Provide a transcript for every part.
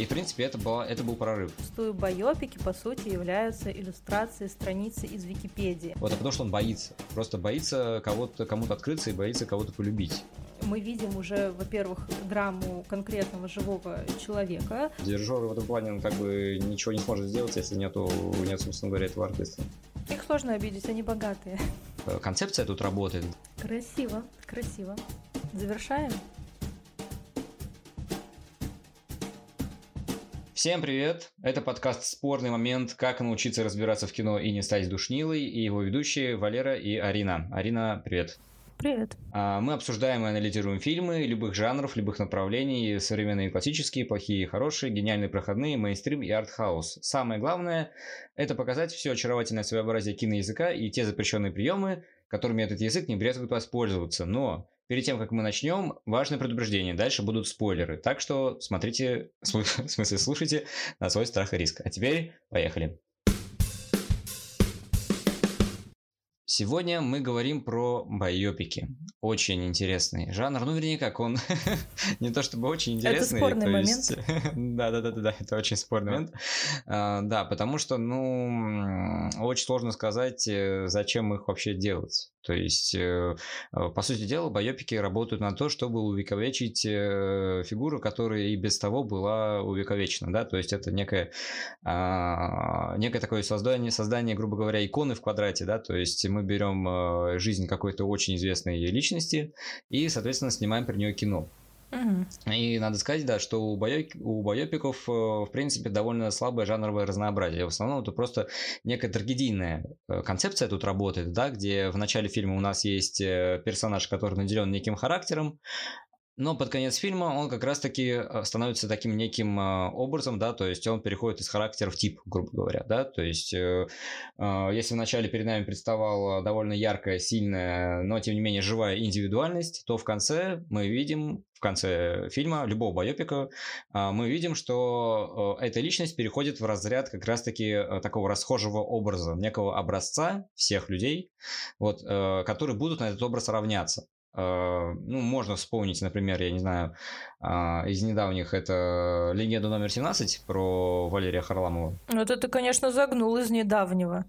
И, в принципе, это, было, это был прорыв. Зачастую байопики, по сути, являются иллюстрацией страницы из Википедии. Вот, а потому что он боится. Просто боится кого-то, кому-то открыться и боится кого-то полюбить. Мы видим уже, во-первых, драму конкретного живого человека. Дирижер в этом плане он как бы ничего не сможет сделать, если нету, нет, собственно говоря, этого артиста. Их сложно обидеть, они богатые. Концепция тут работает. Красиво, красиво. Завершаем. Всем привет! Это подкаст «Спорный момент. Как научиться разбираться в кино и не стать душнилой» и его ведущие Валера и Арина. Арина, привет! Привет. А, мы обсуждаем и анализируем фильмы любых жанров, любых направлений, современные и классические, плохие и хорошие, гениальные проходные, мейнстрим и артхаус. Самое главное – это показать все очаровательное своеобразие киноязыка и те запрещенные приемы, которыми этот язык не брезгует воспользоваться. Но Перед тем, как мы начнем, важное предупреждение. Дальше будут спойлеры. Так что смотрите, в смысле слушайте на свой страх и риск. А теперь поехали. Сегодня мы говорим про байопики. Очень интересный жанр. Ну, вернее, как он не то чтобы очень интересный. Это спорный момент. да, да, да, да, это очень спорный момент. А, да, потому что, ну, очень сложно сказать, э, зачем их вообще делать. То есть, э, э, по сути дела, байопики работают на то, чтобы увековечить фигуру, которая и без того была увековечена, да, то есть это некое, а, некое такое создание, создание, грубо говоря, иконы в квадрате, да, то есть мы берем э, жизнь какой-то очень известной личности и, соответственно, снимаем про нее кино. И надо сказать, да, что у, байоп, у байопиков, э, в принципе, довольно слабое жанровое разнообразие. В основном это просто некая трагедийная э, концепция тут работает, да, где в начале фильма у нас есть персонаж, который наделен неким характером, но под конец фильма он как раз-таки э, становится таким неким э, образом, да, то есть он переходит из характера в тип, грубо говоря, да, то есть э, если вначале перед нами представала довольно яркая, сильная, но тем не менее живая индивидуальность, то в конце мы видим, в конце фильма, любого байопика, мы видим, что эта личность переходит в разряд как раз-таки такого расхожего образа, некого образца всех людей, вот, которые будут на этот образ равняться. А, ну, можно вспомнить, например, я не знаю, а, из недавних это «Легенда номер 17» про Валерия Харламова. Вот это, конечно, загнул из недавнего.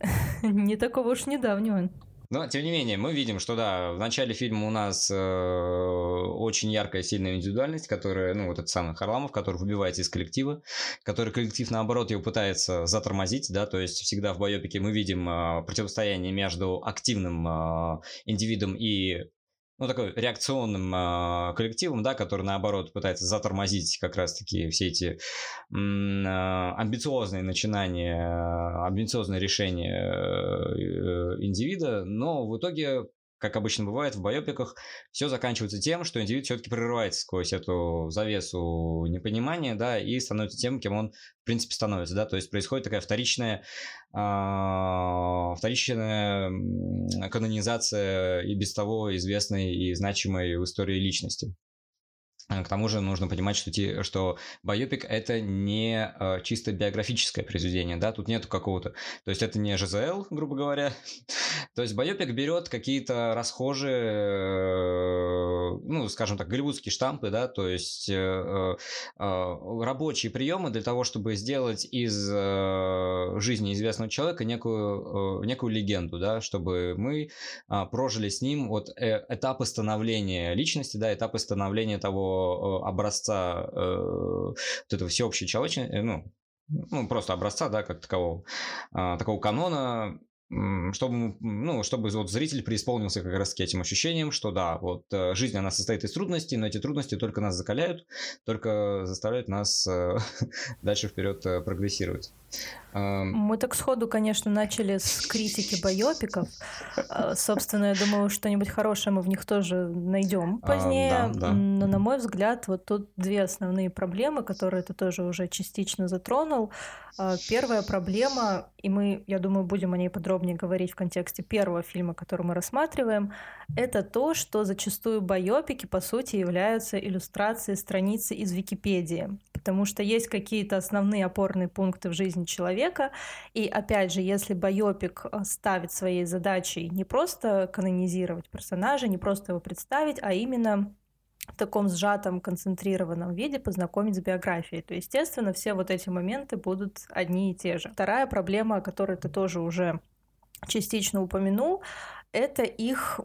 Не такого уж недавнего. Но, тем не менее, мы видим, что, да, в начале фильма у нас э, очень яркая, сильная индивидуальность, которая, ну, вот этот самый Харламов, который выбивается из коллектива, который коллектив, наоборот, его пытается затормозить, да, то есть всегда в байопике мы видим э, противостояние между активным э, индивидом и ну, такой реакционным э, коллективом, да, который, наоборот, пытается затормозить как раз-таки все эти э, амбициозные начинания, амбициозные решения э, индивида, но в итоге как обычно бывает в байопиках, все заканчивается тем, что индивид все-таки прорывается сквозь эту завесу непонимания, да, и становится тем, кем он, в принципе, становится, да, то есть происходит такая вторичная, э, вторичная канонизация и без того известной и значимой в истории личности. Э, к тому же нужно понимать, что, те, что байопик это не э, чисто биографическое произведение, да, тут нету какого-то, то есть это не ЖЗЛ, грубо говоря, то есть байопик берет какие-то расхожие, э, ну, скажем так, голливудские штампы, да, то есть э, э, э рабочие приемы для того, чтобы сделать из жизни известного человека некую, некую легенду, да, чтобы мы э, прожили с ним вот этапы становления личности, да, этапы становления того Э, образца э, вот этого всеобщей человечности, э, ну, ну, просто образца, да, как такового, а, такого канона, чтобы, ну, чтобы вот зритель преисполнился как раз этим ощущением, что да, вот жизнь, она состоит из трудностей, но эти трудности только нас закаляют, только заставляют нас дальше вперед прогрессировать. Мы так сходу, конечно, начали с критики байопиков. А, собственно, я думаю, что-нибудь хорошее мы в них тоже найдем позднее. А, да, да. Но, на мой взгляд, вот тут две основные проблемы, которые ты тоже уже частично затронул. А, первая проблема, и мы, я думаю, будем о ней подробнее говорить в контексте первого фильма, который мы рассматриваем, это то, что зачастую байопики, по сути, являются иллюстрацией страницы из Википедии потому что есть какие-то основные опорные пункты в жизни человека, и опять же, если байопик э, ставит своей задачей не просто канонизировать персонажа, не просто его представить, а именно в таком сжатом, концентрированном виде познакомить с биографией. То, естественно, все вот эти моменты будут одни и те же. Вторая проблема, о которой ты тоже уже частично упомянул, это их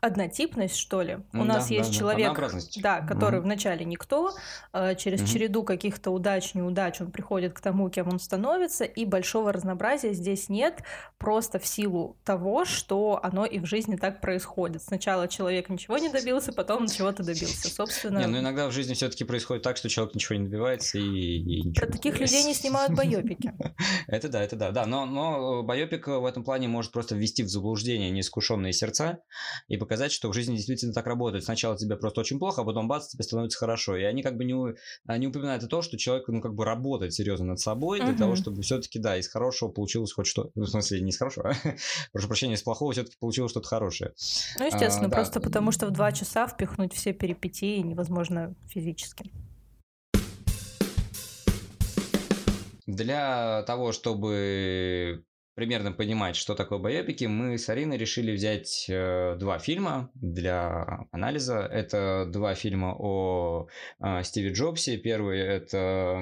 однотипность, что ли. У да, нас есть да, человек, да, который угу. вначале никто, э, через угу. череду каких-то удач, неудач он приходит к тому, кем он становится, и большого разнообразия здесь нет, просто в силу того, что оно и в жизни так происходит. Сначала человек ничего не добился, потом чего-то добился, собственно. Не, ну иногда в жизни все-таки происходит так, что человек ничего не добивается и, и ничего Про таких людей не снимают байопики. Это да, это да, да, но, но байопик в этом плане может просто ввести в заблуждение неискушенные сердца и показать показать, что в жизни действительно так работает. Сначала тебе просто очень плохо, а потом бац, тебе становится хорошо. И они как бы не, не упоминают о том, что человек, ну, как бы работает серьезно над собой для uh-huh. того, чтобы все-таки, да, из хорошего получилось хоть что ну, в смысле, не из хорошего, а, прошу прощения, из плохого все-таки получилось что-то хорошее. Ну, естественно, а, просто да. потому что в два часа впихнуть все перипетии невозможно физически. Для того, чтобы примерно понимать, что такое байопики, мы с Ариной решили взять э, два фильма для анализа. Это два фильма о э, Стиве Джобсе. Первый это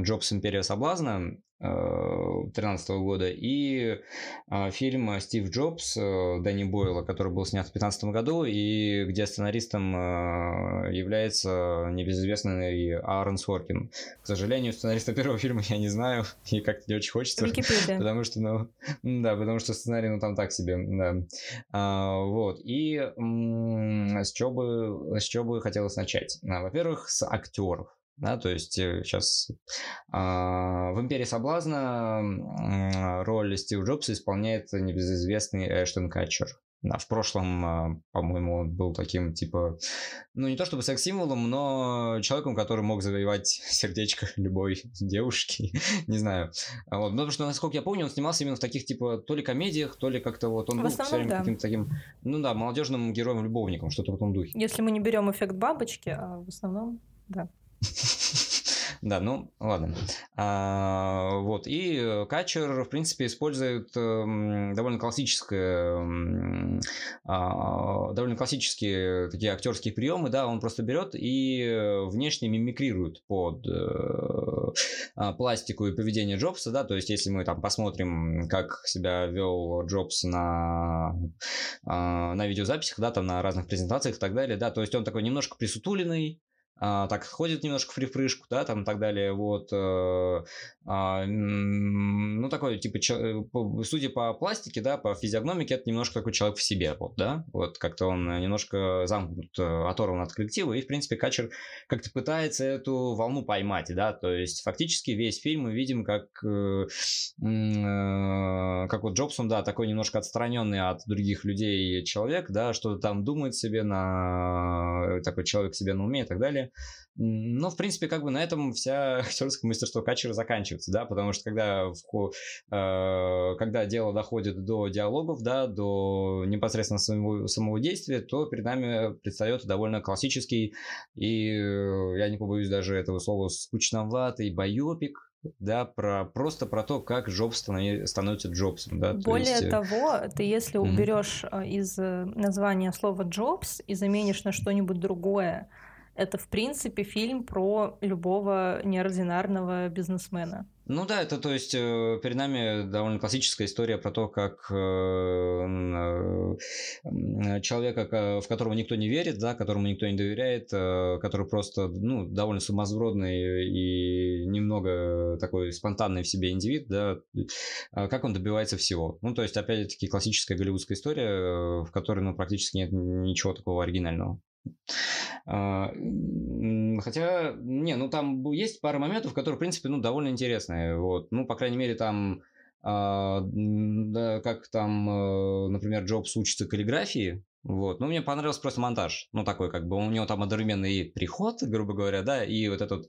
«Джобс. Империя соблазна», 2013 года, и а, фильм «Стив Джобс» э, Дэнни Бойла, который был снят в 2015 году, и где сценаристом э, является небезызвестный Аарон Соркин. К сожалению, сценариста первого фильма я не знаю, и как-то не очень хочется. Википедия. Потому что, ну, да, потому что сценарий, ну, там так себе, да. А, вот, и с чего бы, с чего бы хотелось начать? А, во-первых, с актеров. Да, то есть сейчас э, а, в «Империи соблазна» роль Стива Джобса исполняет небезызвестный Эштон Катчер. Да, в прошлом, а, по-моему, он был таким, типа, ну, не то чтобы секс-символом, но человеком, который мог завоевать сердечко любой девушки, не знаю. Вот. Потому что, насколько я помню, он снимался именно в таких, типа, то ли комедиях, то ли как-то вот он в был основном, все время да. каким-то таким, ну да, молодежным героем-любовником, что-то в этом духе. Если мы не берем эффект бабочки, а в основном, да. Да, ну ладно. А, вот. И Качер, в принципе, использует э, довольно классическое, э, довольно классические такие актерские приемы, да, он просто берет и внешне мимикрирует под э, а, пластику и поведение Джобса, да, то есть если мы там посмотрим, как себя вел Джобс на, а, на видеозаписях, да, там на разных презентациях и так далее, да, то есть он такой немножко присутуленный, а, так ходит немножко в припрыжку, да, там и так далее, вот, э, а, ну, такой, типа, че, судя по пластике, да, по физиогномике, это немножко такой человек в себе, вот, да, вот, как-то он немножко замкнут, э, оторван от коллектива, и, в принципе, Качер как-то пытается эту волну поймать, да, то есть, фактически весь фильм мы видим, как, э, э, как вот Джобсон, да, такой немножко отстраненный от других людей человек, да, что-то там думает себе на, такой человек себе на уме и так далее, ну, в принципе, как бы на этом вся актерское мастерство Качера заканчивается, да, потому что когда, в, э, когда дело доходит до диалогов, да, до непосредственно самого, самого действия, то перед нами предстает довольно классический и, э, я не побоюсь даже этого слова, скучноватый байопик, да, про просто про то, как Джобс становится Джобсом, да. Более есть... Э, того, ты если уберешь mm-hmm. из названия слова Джобс и заменишь на что-нибудь другое, это, в принципе, фильм про любого неординарного бизнесмена. Ну да, это то есть э, перед нами довольно классическая история про то, как э, человека, в которого никто не верит, да, которому никто не доверяет, э, который просто ну, довольно сумасбродный и немного такой спонтанный в себе индивид, да, как он добивается всего. Ну, то есть, опять-таки, классическая голливудская история, в которой ну, практически нет ничего такого оригинального. А, хотя, не, ну там есть пара моментов, которые, в принципе, ну, довольно интересные. Вот. Ну, по крайней мере, там а, да, как там, э, например, Джобс учится каллиграфии, вот. Ну, мне понравился просто монтаж. Ну, такой, как бы, у него там одновременный приход, грубо говоря, да, и вот этот,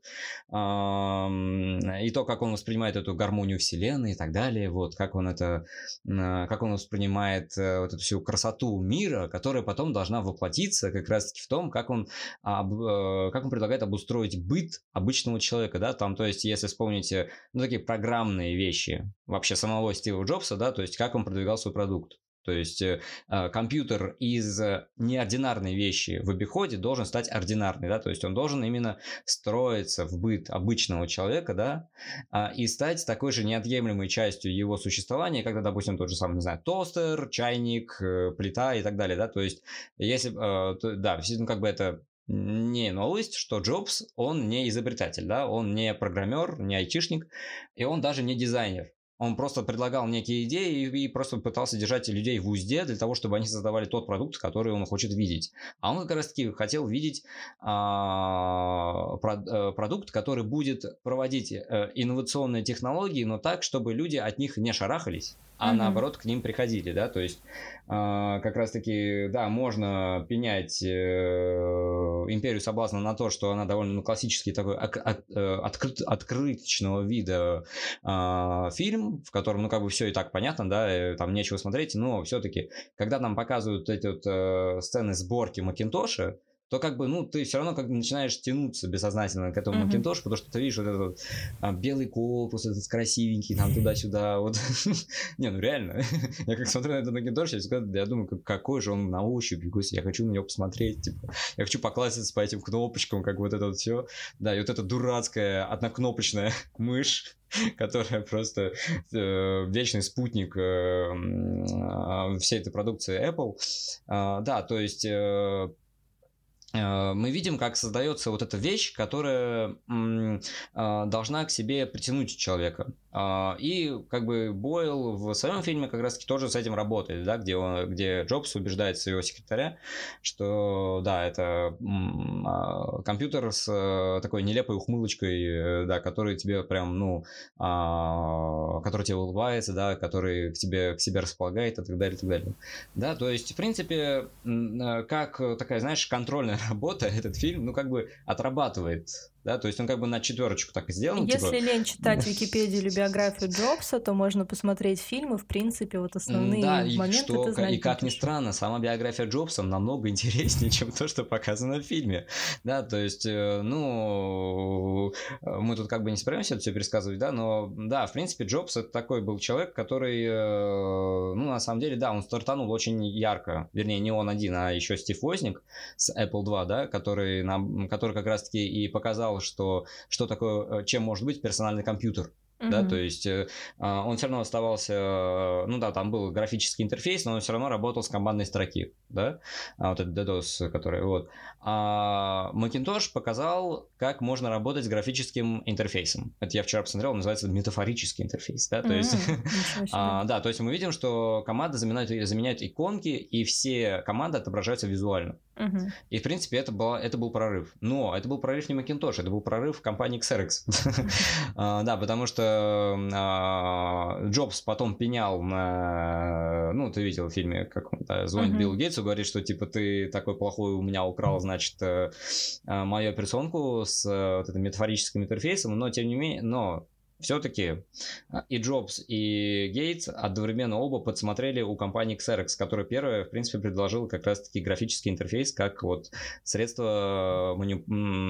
э, и то, как он воспринимает эту гармонию вселенной и так далее, вот, как он это, э, как он воспринимает э, вот эту всю красоту мира, которая потом должна воплотиться как раз-таки в том, как он, об, э, как он предлагает обустроить быт обычного человека, да, там, то есть, если вспомните, ну, такие программные вещи вообще самого Стива Джобса, да, то есть, как он продвигал свой продукт. То есть э, а, компьютер из неординарной вещи в обиходе должен стать ординарной, да, то есть он должен именно строиться в быт обычного человека, да, а, и стать такой же неотъемлемой частью его существования, когда, допустим, тот же самый, не знаю, тостер, чайник, э, плита и так далее, да, то есть если, э, да, действительно, как бы это не новость, что Джобс, он не изобретатель, да, он не программер, не айтишник, и он даже не дизайнер. Он просто предлагал некие идеи и, и просто пытался держать людей в узде для того, чтобы они создавали тот продукт, который он хочет видеть. А он как раз таки хотел видеть а, про, а, продукт, который будет проводить а, инновационные технологии, но так, чтобы люди от них не шарахались а mm-hmm. наоборот к ним приходили, да, то есть э, как раз-таки, да, можно пенять э, империю соблазна на то, что она довольно ну, классический такой от, от, э, открыт, открыточного вида э, фильм, в котором, ну, как бы все и так понятно, да, э, там нечего смотреть, но все-таки, когда нам показывают эти вот э, сцены сборки Макинтоша, то как бы, ну, ты все равно как бы начинаешь тянуться бессознательно к этому mm-hmm. Macintosh, потому что ты видишь вот этот а, белый корпус, этот красивенький, там туда-сюда, вот. Не, ну реально, я как смотрю на этот Macintosh, я, всегда, я думаю, какой же он на ощупь, я хочу на него посмотреть, типа, я хочу покласситься по этим кнопочкам, как вот это вот все. Да, и вот эта дурацкая однокнопочная мышь, которая просто э, вечный спутник э, э, всей этой продукции Apple. Э, да, то есть Э, мы видим, как создается вот эта вещь, которая а, должна к себе притянуть человека. А, и как бы Бойл в своем фильме как раз таки тоже с этим работает, да, где, он, где Джобс убеждает своего секретаря, что да, это а, компьютер с э, такой нелепой ухмылочкой, э, да, который тебе прям, ну, который тебе улыбается, да, который к тебе к себе располагает и так далее, и так далее. Да, то есть, в принципе, как такая, знаешь, контрольная работа этот фильм, ну, как бы отрабатывает да, то есть он как бы на четверочку так и сделан. Если типа... лень читать Википедию или биографию Джобса, то можно посмотреть фильмы, в принципе, вот основные да, и моменты что, ты знаешь, И как ни странно, сама биография Джобса намного интереснее, чем то, что показано в фильме. Да, то есть, э, ну, мы тут как бы не справимся это все пересказывать, да, но да, в принципе, Джобс это такой был человек, который, э, ну, на самом деле, да, он стартанул очень ярко, вернее, не он один, а еще Стив Возник с Apple 2, да, который, нам, который как раз-таки и показал что что такое, э, чем может быть персональный компьютер. Mm-hmm. Да, то есть э, а, он все равно оставался, э, ну да, там был графический интерфейс, но он все равно работал с командной строки, да, а вот этот DDoS, который, вот. А Macintosh показал, как можно работать с графическим интерфейсом. Это я вчера посмотрел, называется метафорический интерфейс, да, то mm-hmm. есть, а, да, то есть мы видим, что команды заменяют, заменяют иконки, и все команды отображаются визуально. Угу. И, в принципе, это, была, это был прорыв. Но это был прорыв не Macintosh, это был прорыв компании Xerox. А, да, потому что Джобс потом пенял на... Ну, ты видел в фильме, как он звонит Билл Гейтсу, говорит, что, типа, ты такой плохой у меня украл, значит, э, а, мою операционку с э, вот этим метафорическим интерфейсом, но, тем не менее, но все-таки а, и Джобс, и Гейтс одновременно оба подсмотрели у компании Xerox, которая первая, в принципе, предложила как раз-таки графический интерфейс как вот средство маню...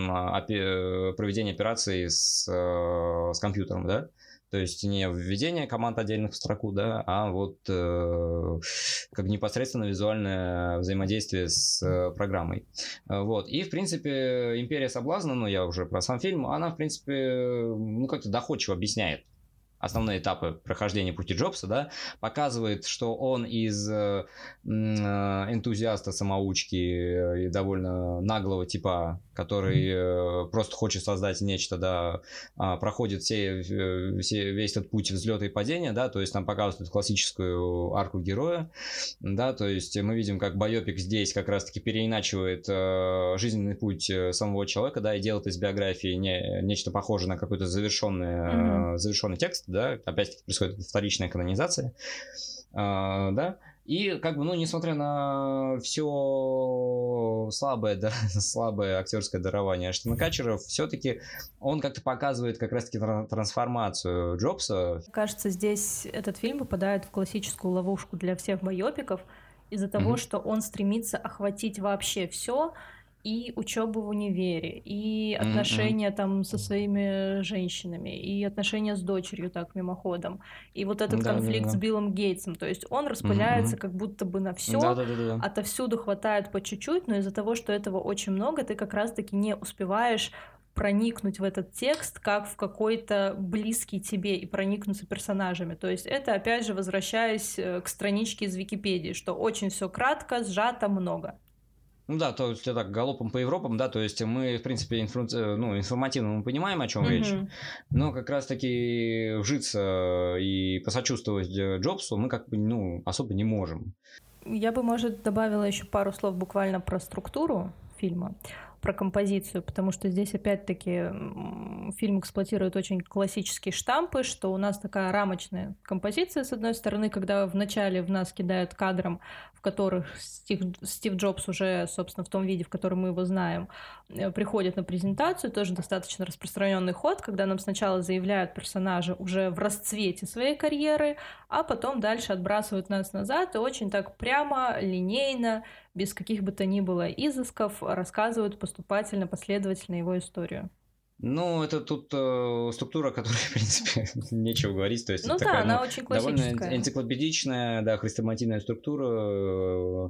А, проведения операций с, э, с компьютером, да? То есть не введение команд отдельных в строку, да, а вот э, как непосредственно визуальное взаимодействие с э, программой. Э, вот. И, в принципе, «Империя соблазна», ну, я уже про сам фильм, она, в принципе, ну, как-то доходчиво объясняет основные этапы прохождения пути Джобса, да, показывает, что он из э, э энтузиаста самоучки и довольно наглого типа, который э, просто хочет создать нечто, да, э, проходит все, э, все, весь этот путь взлета и падения, да, то есть нам показывают классическую арку героя, да, то есть мы видим, как Байопик здесь как раз-таки переиначивает э, жизненный путь самого человека, да, и делает из биографии не, нечто похожее на какой-то завершенный, mm-hmm. э, завершенный текст, да, опять-таки происходит вторичная канонизация, а, да, и как бы, ну, несмотря на все слабое, да, слабое актерское дарование Аштона Катчера, все-таки он как-то показывает как раз-таки трансформацию Джобса. Кажется, здесь этот фильм попадает в классическую ловушку для всех байопиков из-за того, mm-hmm. что он стремится охватить вообще все и учебу в универе, и отношения mm-hmm. там со своими женщинами, и отношения с дочерью так мимоходом, и вот этот да, конфликт да, да. с Биллом Гейтсом. То есть он распыляется mm-hmm. как будто бы на все, да, да, да, да. отовсюду хватает по чуть-чуть, но из-за того, что этого очень много, ты как раз-таки не успеваешь проникнуть в этот текст как в какой-то близкий тебе и проникнуться персонажами. То есть это, опять же, возвращаясь э, к страничке из Википедии, что очень все кратко, сжато, много. Ну да, то есть так галопом по Европам, да, то есть мы, в принципе, инфру... Э, ну, информативно мы понимаем, о чем mm-hmm. речь, но как раз-таки вжиться и посочувствовать э, Джобсу мы как бы, ну, особо не можем. Я бы, может, добавила еще пару слов буквально про структуру фильма про композицию, потому что здесь опять-таки фильм эксплуатирует очень классические штампы, что у нас такая рамочная композиция, с одной стороны, когда вначале в нас кидают кадром, в которых Стив, Стив Джобс уже, собственно, в том виде, в котором мы его знаем, э, приходит на презентацию, тоже достаточно распространенный ход, когда нам сначала заявляют персонажа уже в расцвете своей карьеры, а потом дальше отбрасывают нас назад и очень так прямо, линейно, без каких бы то ни было изысков, рассказывают поступательно, последовательно его историю. Ну, это тут э, структура, которая, в принципе, нечего говорить. То есть ну да, такая, она ну, очень классическая. Довольно энциклопедичная, да, хрестоматийная структура. Э,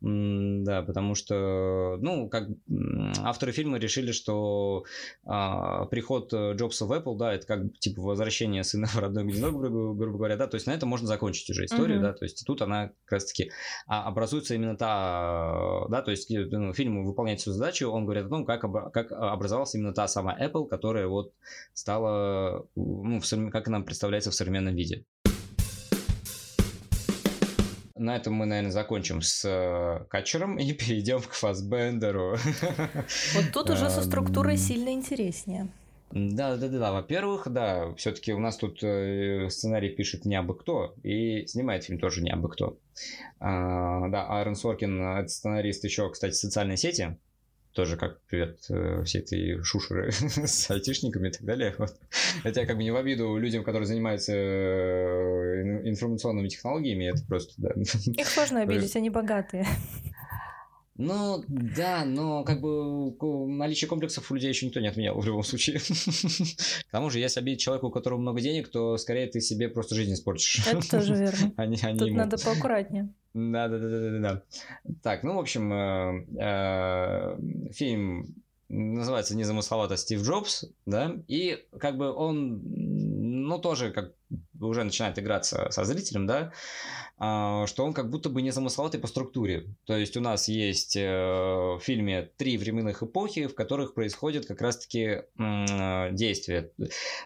да, потому что, ну, как авторы фильма решили, что э, приход Джобса в Apple, да, это как типа возвращение сына в родной гнездо, грубо, грубо говоря, да, то есть на этом можно закончить уже историю, mm-hmm. да, то есть тут она как раз-таки а, образуется именно та, да, то есть ну, фильм выполняет свою задачу, он говорит о том, как, как образовалась именно та самая Apple, которая вот стала, ну, в, как нам представляется в современном виде. На этом мы, наверное, закончим с э, Катчером и перейдем к Фасбендеру. Вот тут уже со структурой сильно интереснее. Да, да, да, да. Во-первых, да, все-таки у нас тут э, сценарий пишет не абы кто, и снимает фильм тоже не абы кто. А, да, Аарон Соркин, это сценарист еще, кстати, социальной сети тоже как привет э, все эти шушеры с айтишниками и так далее. Вот. Это я как бы не в обиду людям, которые занимаются э, информационными технологиями, это просто, да. Их сложно обидеть, они богатые. Ну, да, но как бы наличие комплексов у людей еще никто не отменял в любом случае. К тому же, если обидеть человека, у которого много денег, то скорее ты себе просто жизнь испортишь. Это тоже верно. Тут надо поаккуратнее. Да, да, да, да, да. Так, ну, в общем, э, э, фильм называется незамысловато Стив Джобс, да, и как бы он, ну, тоже как уже начинает играться со зрителем, да, а, что он как будто бы не замысловатый по структуре. То есть у нас есть э, в фильме три временных эпохи, в которых происходит как раз-таки действие.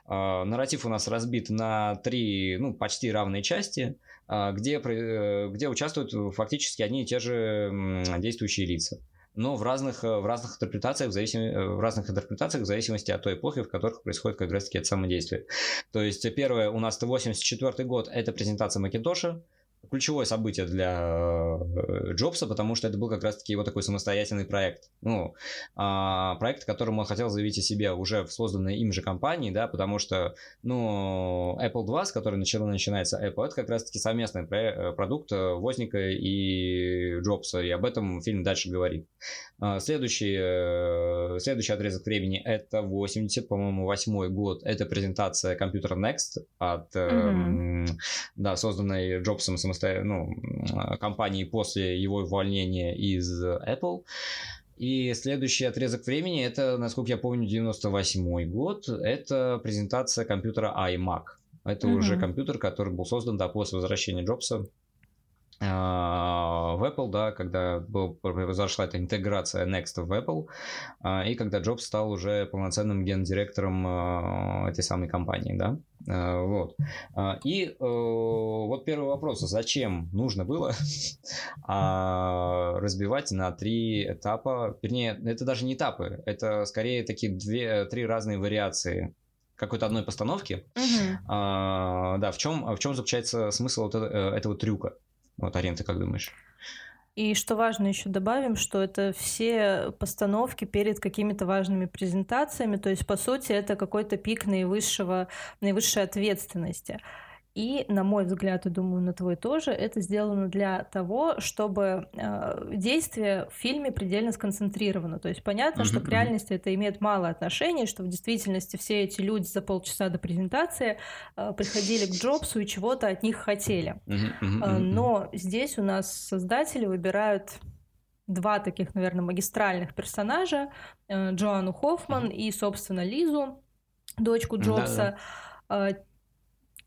А, нарратив у нас разбит на три, ну, почти равные части, а, где, э, где участвуют фактически одни и те же действующие лица но в разных, э, в разных интерпретациях, в, зависим... Э, в разных интерпретациях в зависимости от той эпохи, в которых происходит как раз таки это самодействие. То есть первое у нас 84 год, это презентация Макинтоша, ключевое событие для э, Джобса, потому что это был как раз-таки его такой самостоятельный проект. Ну, а, проект, которым он хотел заявить о себе уже в созданной им же компании, да, потому что, ну, Apple 2, с которой начало начинается Apple, это как раз-таки совместный э, продукт э, Возника и Джобса, и об этом фильм дальше говорит. А, следующий, следующий отрезок времени это 80, по-моему, восьмой год, это презентация компьютера Next от, mm-hmm. да, созданной Джобсом самостоятельно ну, компании после его увольнения из Apple. И следующий отрезок времени, это, насколько я помню, 98 год, это презентация компьютера iMac. Это mm-hmm. уже компьютер, который был создан да, после возвращения Джобса в Apple, да, когда был, произошла эта интеграция Next в Apple, а, и когда Джобс стал уже полноценным гендиректором а, этой самой компании, да, вот. И э, вот первый вопрос, зачем нужно было разбивать на три этапа, вернее, это даже не этапы, это скорее такие две, три разные вариации какой-то одной постановки. Uh-huh. А, да, в чем, в чем заключается смысл вот этого, этого трюка? Вот, Арин, ты как думаешь? И что важно, еще добавим, что это все постановки перед какими-то важными презентациями, то есть, по сути, это какой-то пик наивысшего, наивысшей ответственности. И, на мой взгляд, и думаю, на твой тоже, это сделано для того, чтобы э, действие в фильме предельно сконцентрировано. То есть понятно, mm-hmm. что к реальности это имеет мало отношения, что в действительности все эти люди за полчаса до презентации э, приходили к Джобсу и чего-то от них хотели. Mm-hmm. Э, но здесь у нас создатели выбирают два таких, наверное, магистральных персонажа, э, Джоанну Хоффман mm-hmm. и, собственно, Лизу, дочку Джобса. Э,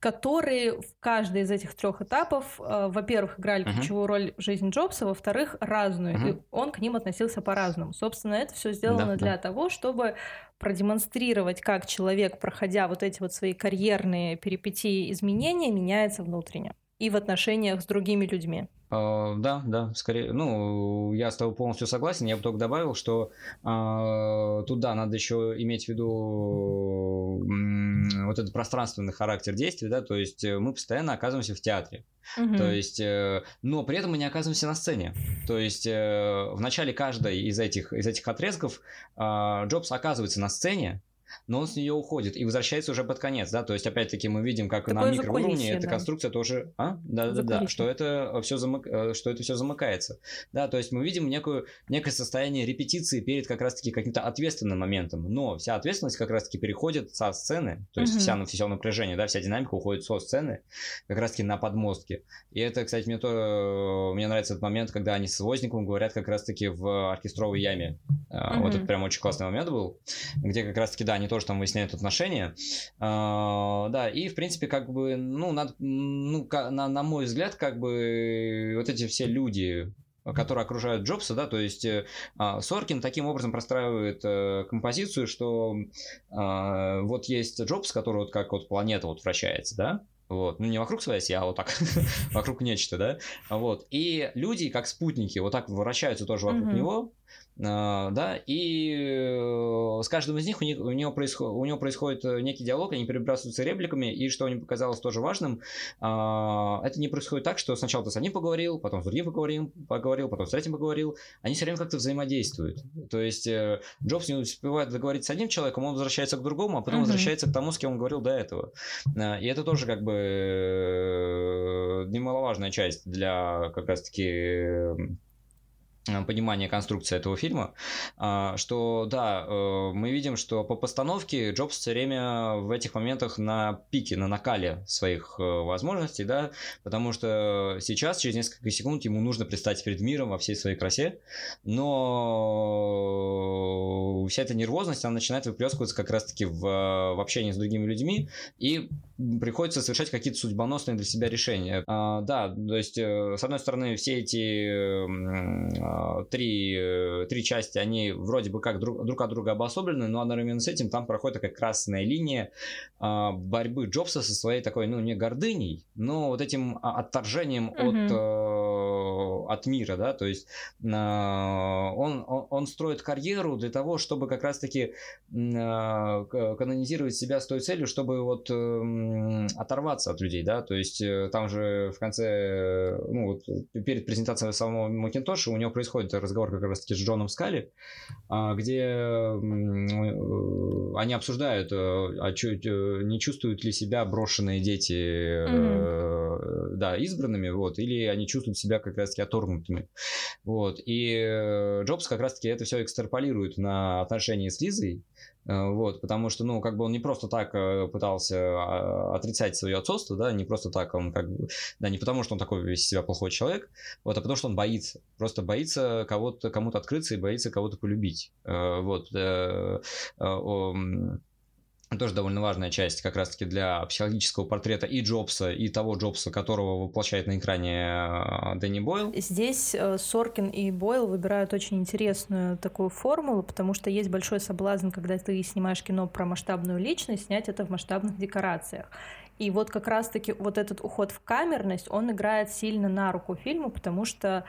которые в каждой из этих трех этапов, э, во-первых, играли uh-huh. ключевую роль в жизни Джобса, во-вторых, разную, uh-huh. и он к ним относился по-разному. Собственно, это все сделано да, для да. того, чтобы продемонстрировать, как человек, проходя вот эти вот свои карьерные перипетии изменения, меняется внутренне и в отношениях с другими людьми. Uh, да, да, скорее, ну, я с тобой полностью согласен. Я бы только добавил, что uh, тут, да, надо еще иметь в виду um, вот этот пространственный характер действия, да, то есть э, мы постоянно оказываемся в театре. Uh-huh. То есть, uh, но при этом мы не оказываемся на сцене. То есть uh, в начале каждой из этих, из этих отрезков Джобс оказывается на сцене, но он с нее уходит и возвращается уже под конец, да, то есть опять-таки мы видим, как Такое на микроуровне эта да. конструкция тоже, а, да, да, да, что это все замык, э, что это все замыкается, да, то есть мы видим некую некое состояние репетиции перед как раз-таки каким-то ответственным моментом, но вся ответственность как раз-таки переходит со сцены, то есть угу. вся все напряжение, да, вся динамика уходит со сцены, как раз-таки на подмостке, и это, кстати, мне то мне нравится этот момент, когда они с Возниковым говорят как раз-таки в оркестровой яме, угу. вот это прям очень классный момент был, где как раз-таки да они тоже там выясняют отношения. А, да, и, в принципе, как бы, ну, надо, ну на, на мой взгляд, как бы вот эти все люди, которые окружают Джобса, да, то есть э, а, Соркин таким образом простраивает э, композицию, что э, вот есть Джобс, который вот как вот планета вот вращается, да, вот. Ну, не вокруг своей оси, а вот так, вокруг нечто, да? Вот. И люди, как спутники, вот так вращаются тоже вокруг него, да, и э, с каждым из них у, них, у, него происход, у него происходит э, некий диалог, они перебрасываются репликами, и что мне показалось тоже важным, а, это не происходит так, что сначала ты с одним поговорил, потом с другим поговорил, поговорил потом с третьим поговорил, они все время как-то взаимодействуют. То есть э, Джобс не успевает договориться с одним человеком, он возвращается к другому, а потом uh-huh. возвращается к тому, с кем он говорил до этого. А, и это тоже как бы немаловажная часть для как раз-таки понимание конструкции этого фильма, а, что да, э, мы видим, что по постановке Джобс все время в этих моментах на пике, на накале своих э, возможностей, да, потому что сейчас, через несколько секунд, ему нужно предстать перед миром во всей своей красе, но вся эта нервозность, она начинает выплескиваться как раз-таки в, в общении с другими людьми, и приходится совершать какие-то судьбоносные для себя решения. Да, то есть, с одной стороны, все эти три, э, три части, они вроде бы как друг, друг от друга обособлены, но одновременно с этим там проходит такая красная линия а, борьбы Джобса со своей такой, ну, не гордыней, но вот этим отторжением угу. от, э, от мира, да, то есть а, он, он, он строит карьеру для того, чтобы как раз-таки канонизировать себя с той целью, чтобы вот эм, оторваться от людей, да, то есть э, там же в конце, ну, вот перед презентацией самого Макинтоша у него происходит разговор как раз-таки с Джоном Скали, а, где э, они обсуждают, э, а э, не чувствуют ли себя брошенные дети mm-hmm. да, избранными, вот, или они чувствуют себя как раз-таки оторгнутыми. Вот. И Джобс как раз-таки это все экстраполирует на отношения с Лизой, вот, потому что, ну, как бы он не просто так э, пытался а, отрицать свое отцовство, да, не просто так он как бы, да, не потому что он такой весь себя плохой человек, вот, а потому что он боится, просто боится кого-то, кому-то открыться и боится кого-то полюбить, э, вот, тоже довольно важная часть как раз-таки для психологического портрета и Джобса, и того Джобса, которого воплощает на экране э, Дэнни Бойл. Здесь э, Соркин и Бойл выбирают очень интересную такую формулу, потому что есть большой соблазн, когда ты снимаешь кино про масштабную личность, снять это в масштабных декорациях. И вот как раз-таки вот этот уход в камерность, он играет сильно на руку фильму, потому что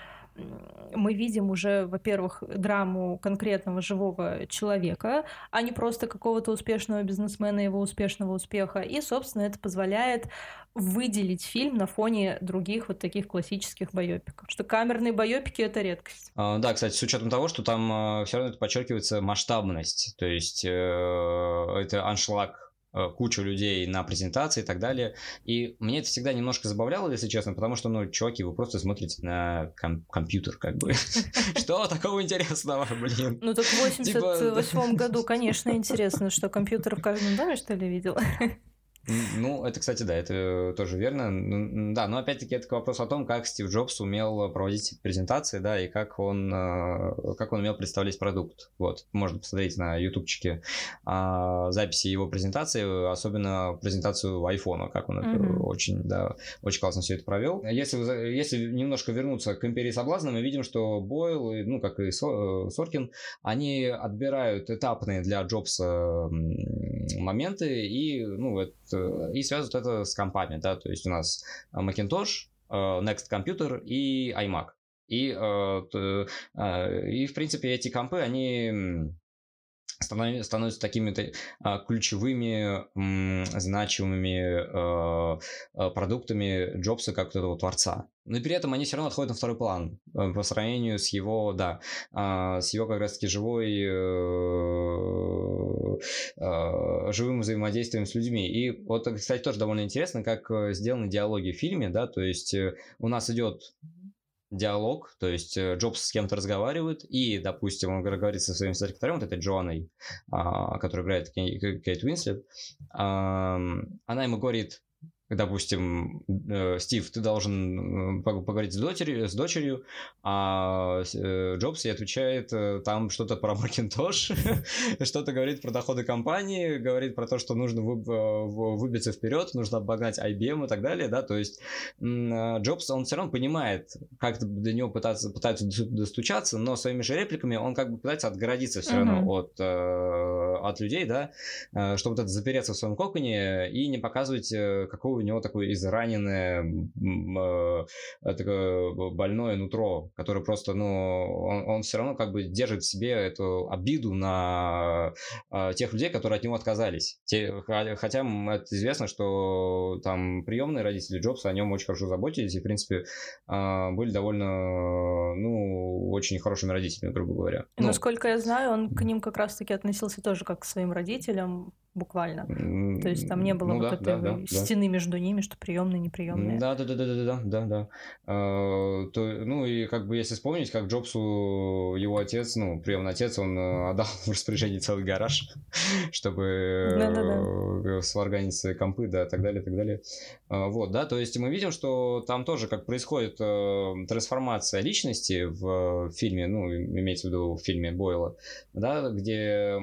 мы видим уже, во-первых, драму конкретного живого человека, а не просто какого-то успешного бизнесмена его успешного успеха. И, собственно, это позволяет выделить фильм на фоне других вот таких классических байопиков. Что камерные байопики — это редкость. А, да, кстати, с учетом того, что там а, все равно это подчеркивается масштабность, то есть э, это аншлаг Э, кучу людей на презентации и так далее. И мне это всегда немножко забавляло, если честно, потому что, ну, чуваки, вы просто смотрите на ком- компьютер, как бы. Что такого интересного, блин? Ну, так в 88 типа, году, конечно, интересно, что компьютер в каждом доме, что ли, видел? Ну, это, кстати, да, это тоже верно. Да, но опять-таки это вопрос о том, как Стив Джобс умел проводить презентации, да, и как он, э, как он умел представлять продукт. Вот, можно посмотреть на ютубчике а, записи его презентации, особенно презентацию айфона, как он mm-hmm. это очень, да, очень классно все это провел. Если, если немножко вернуться к империи соблазна, мы видим, что Бойл, ну, как и э, Соркин, они отбирают этапные для Джобса моменты и, ну, это и связывают это с компами, да, то есть у нас э, Macintosh, э, Next Computer и iMac. И, э, и в принципе, эти компы, они становятся такими ключевыми, значимыми продуктами Джобса как вот этого творца. Но при этом они все равно отходят на второй план по сравнению с его, да, с его как раз-таки живой, живым взаимодействием с людьми. И вот, кстати, тоже довольно интересно, как э, сделаны диалоги в фильме, да, то есть э, у нас идет диалог, то есть э, Джобс с кем-то разговаривает, и, допустим, он говорит со своим секретарем, вот этой Джоанной, а, которая играет Кейт Уинслет, она ему говорит, допустим, э, Стив, ты должен э, поговорить с дочерью, с дочерью а э, Джобс ей отвечает там что-то про Macintosh, что-то говорит про доходы компании, говорит про то, что нужно выбиться вперед, нужно обогнать IBM и так далее, да, то есть Джобс, он все равно понимает, как до него пытаться, пытаются достучаться, но своими же репликами он как бы пытается отгородиться все равно от, от людей, да, чтобы вот это запереться в своем коконе и не показывать, какого него такое израненное, э, такое больное нутро, которое просто, ну, он, он все равно как бы держит в себе эту обиду на э, тех людей, которые от него отказались. Те, хотя это известно, что там приемные родители Джобса о нем очень хорошо заботились и, в принципе, э, были довольно, ну, очень хорошими родителями, грубо говоря. Ну, Насколько я знаю, он к ним как раз-таки относился тоже как к своим родителям, буквально. То есть там не было ну, вот да, этой да, стены да. между ними, что приемные, неприемные. Да, да, да, да, да, да, да, да. А, то, ну и как бы если вспомнить, как Джобсу его отец, ну, приемный отец, он э, отдал в распоряжение целый гараж, чтобы да, да, да. сварганить компы, да, так далее, так далее. А, вот, да, то есть мы видим, что там тоже как происходит э, трансформация личности в фильме, ну, имеется в виду в фильме Бойла, да, где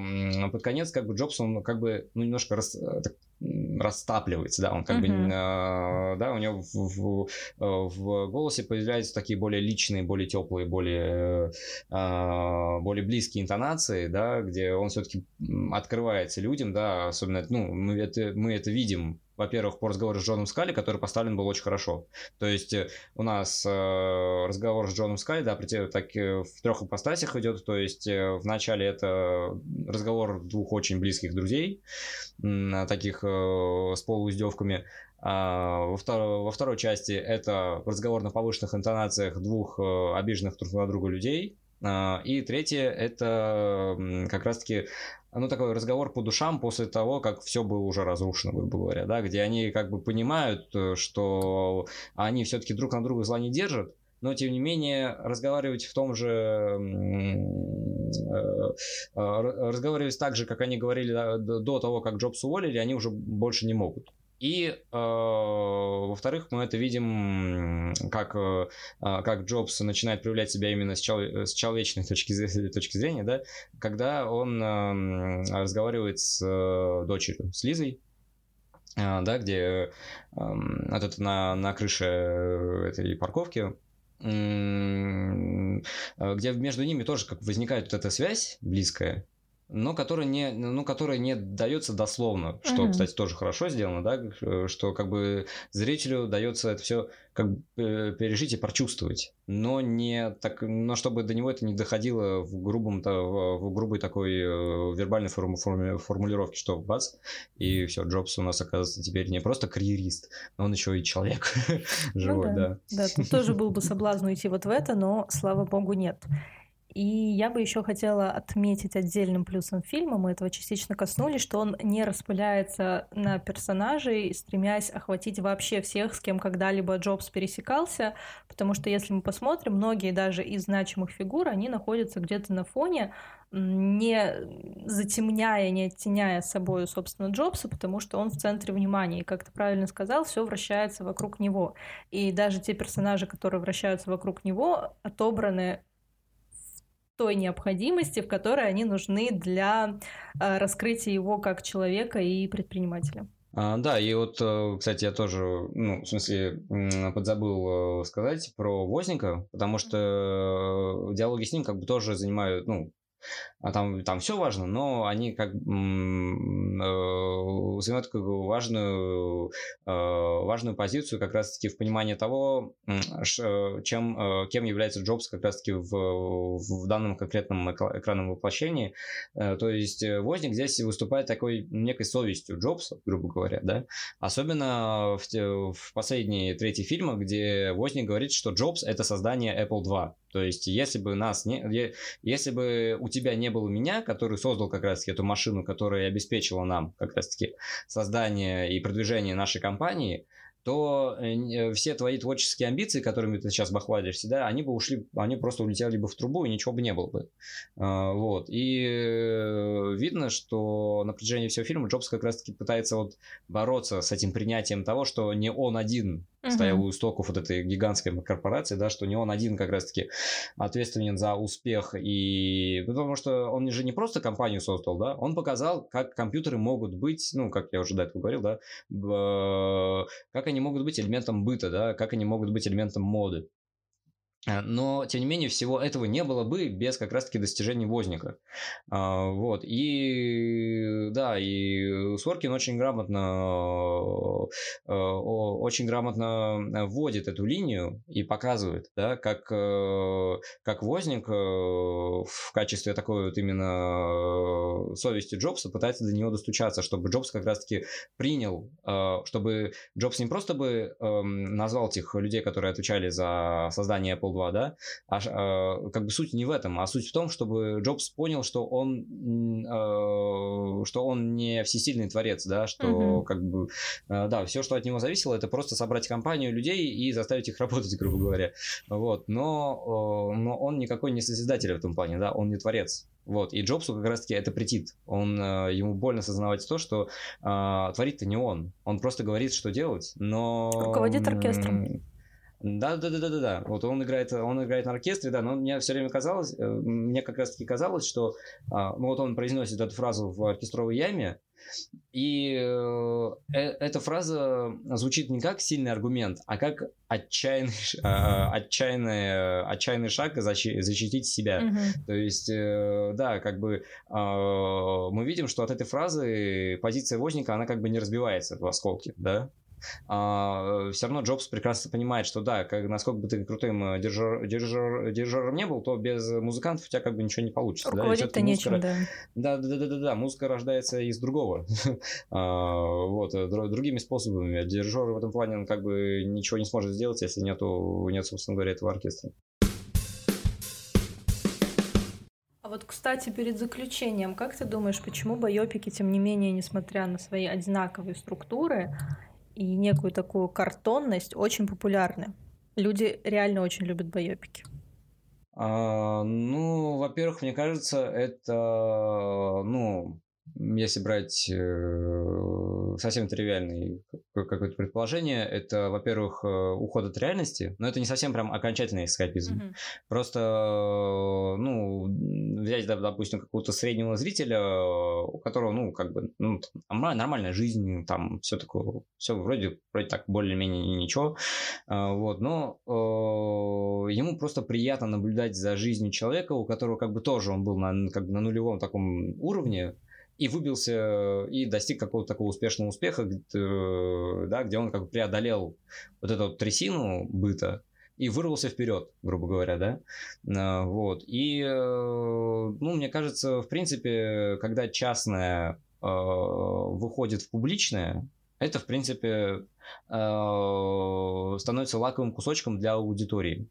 под конец как бы Джобс, он как бы ну, немножко рас, э, так, растапливается, да, он как uh-huh. бы, э, да, у него в, в, в голосе появляются такие более личные, более теплые, более, э, более близкие интонации, да, где он все-таки открывается людям, да, особенно, ну, мы это, мы это видим во-первых, по разговору с Джоном Скали, который поставлен был очень хорошо. То есть э, у нас э, разговор с Джоном Скали, да, так, э, в трех ипостасях идет. То есть э, вначале это разговор двух очень близких друзей, э, таких э, с полууздевками. А во, втор- во второй части это разговор на повышенных интонациях двух э, обиженных друг на друга людей. А, и третье это как раз-таки ну, такой разговор по душам после того, как все было уже разрушено, грубо говоря, да, где они как бы понимают, э, что они все-таки друг на друга зла не держат, но тем не менее разговаривать в том же э, э, разговаривать так же, как они говорили до того, как Джобс уволили, они уже больше не могут. И, э, во-вторых, мы это видим, как, э, как Джобс начинает проявлять себя именно с, чел, с человечной точки, точки зрения, да, когда он э, разговаривает с э, дочерью, с Лизой, э, да, где э, вот это на, на крыше этой парковки где между ними тоже как возникает вот эта связь близкая, но которая не, ну, которая не дается дословно, что, mm-hmm. кстати, тоже хорошо сделано, да, что как бы зрителю дается это все как бы э, пережить и прочувствовать, но не так, но чтобы до него это не доходило в грубом, в грубой такой э, вербальной форму, форме, формулировке, что бац, и все, Джобс у нас оказывается теперь не просто карьерист, но он еще и человек живой, ну, да. Да, да тоже был бы соблазн уйти вот в это, но, слава богу, нет. И я бы еще хотела отметить отдельным плюсом фильма, мы этого частично коснулись, что он не распыляется на персонажей, стремясь охватить вообще всех, с кем когда-либо Джобс пересекался, потому что если мы посмотрим, многие даже из значимых фигур, они находятся где-то на фоне, не затемняя, не оттеняя собой, собственно, Джобса, потому что он в центре внимания. И, как ты правильно сказал, все вращается вокруг него. И даже те персонажи, которые вращаются вокруг него, отобраны той необходимости, в которой они нужны для э, раскрытия его как человека и предпринимателя. А, да, и вот, э, кстати, я тоже, ну, в смысле, подзабыл э, сказать про Возника, потому что диалоги с ним как бы тоже занимают, ну, там, там все важно, но они как э, занимают такую важную, э, важную позицию как раз-таки в понимании того, чем, э, кем является Джобс как раз-таки в, в данном конкретном экранном воплощении. То есть Возник здесь выступает такой некой совестью Джобса, грубо говоря, да. Особенно в, в последней третьей фильме, где Возник говорит, что Джобс это создание Apple 2. То есть, если бы нас не, если бы у тебя не было меня, который создал как раз-таки эту машину, которая обеспечила нам как раз-таки создание и продвижение нашей компании, то э, э, все твои творческие амбиции, которыми ты сейчас бахвалишься, да, они бы ушли, они просто улетели бы в трубу, и ничего бы не было бы. А, вот. И э, видно, что на протяжении всего фильма Джобс как раз-таки пытается вот бороться с этим принятием того, что не он один угу. стоял у истоков вот этой гигантской корпорации, да, что не он один как раз-таки ответственен за успех. И ну, потому что он же не просто компанию создал, да, он показал, как компьютеры могут быть, ну, как я уже до этого говорил, да, как они могут быть элементом быта, да, как они могут быть элементом моды. Э, но, тем не менее, всего этого не было бы без как раз-таки достижений Возника. А, вот. И да, и Соркин очень грамотно, э, очень грамотно вводит эту линию и показывает, да, как, э, как Возник в качестве такой вот именно совести Джобса пытается до него достучаться, чтобы Джобс как раз-таки принял, чтобы Джобс не просто бы эм, назвал тех людей, которые отвечали за создание Apple 2, да, а, а как бы суть не в этом, а суть в том, чтобы Джобс понял, что он, э, что он не всесильный творец, да, что uh-huh. как бы, э, да, все, что от него зависело, это просто собрать компанию людей и заставить их работать, грубо говоря, вот, но, э, но он никакой не созидатель в этом плане, да, он не творец, вот, и Джобсу как раз-таки это претит. Он, э, ему больно осознавать то, что э, творит-то не он. Он просто говорит, что делать, но... Руководит оркестром. Да, да, да, да, да, да. Вот он играет, он играет на оркестре, да, но мне все время казалось, э, мне как раз таки казалось, что, а, ну вот он произносит эту фразу в оркестровой яме, и э, э, эта фраза звучит не как сильный аргумент, а как отчаянный, а, отчаянный, отчаянный шаг защитить себя. Mm-hmm. То есть, да, как бы а, мы видим, что от этой фразы позиция возника, она как бы не разбивается в осколки, да? А, все равно Джобс прекрасно понимает, что да, как, насколько бы ты крутым дирижер, дирижер, дирижером не был, то без музыкантов у тебя как бы ничего не получится. Руководить-то да? нечем, да. Да, да, да, да, да, музыка рождается из другого. а, вот, другими способами. Дирижер в этом плане он как бы ничего не сможет сделать, если нету, нет, собственно говоря, этого оркестра. А вот, кстати, перед заключением, как ты думаешь, почему байопики, тем не менее, несмотря на свои одинаковые структуры, и некую такую картонность очень популярны. Люди реально очень любят байопики. А, ну, во-первых, мне кажется, это, ну, если брать э, совсем тривиальный какое-то предположение, это, во-первых, э, уход от реальности, но это не совсем прям окончательный эскапизм. Mm-hmm. Просто, э, ну, взять, допустим, какого-то среднего зрителя, у которого, ну, как бы, ну, нормальная жизнь, там, все такое, все вроде, вроде так более-менее ничего, вот, но ему просто приятно наблюдать за жизнью человека, у которого как бы тоже он был на, как бы на нулевом таком уровне, и выбился и достиг какого-то такого успешного успеха, да, где он как бы преодолел вот эту трясину быта и вырвался вперед, грубо говоря, да, а, вот, и, э, ну, мне кажется, в принципе, когда частное э, выходит в публичное, это, в принципе, э, становится лаковым кусочком для аудитории.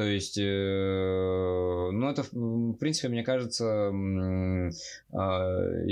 То есть, э, ну, это, в принципе, мне кажется, э,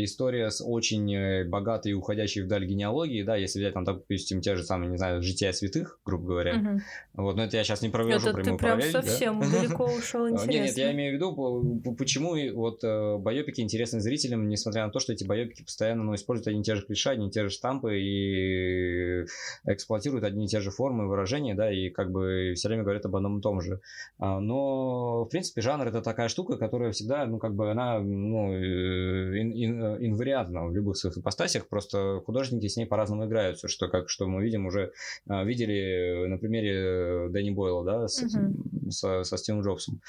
история с очень э, богатой и уходящей вдаль генеалогией, да, если взять, там, допустим, те же самые, не знаю, жития святых, грубо говоря. Угу. Вот, но это я сейчас не провожу это прямую ты прям совсем да? далеко ушел, интересно. Нет, нет, я имею в виду, почему вот байопики интересны зрителям, несмотря на то, что эти байопики постоянно ну, используют одни и те же клише, одни и те же штампы и эксплуатируют одни и те же формы выражения, да, и как бы все время говорят об одном и том же. А, но, в принципе, жанр это такая штука, которая всегда, ну, как бы она, ну, э, ин, ин, инвариантна в любых своих ипостасях, просто художники с ней по-разному играются, что, как, что мы видим уже, а, видели на примере Дэнни Бойла, да, с, uh-huh. со, со Стивом Джобсом,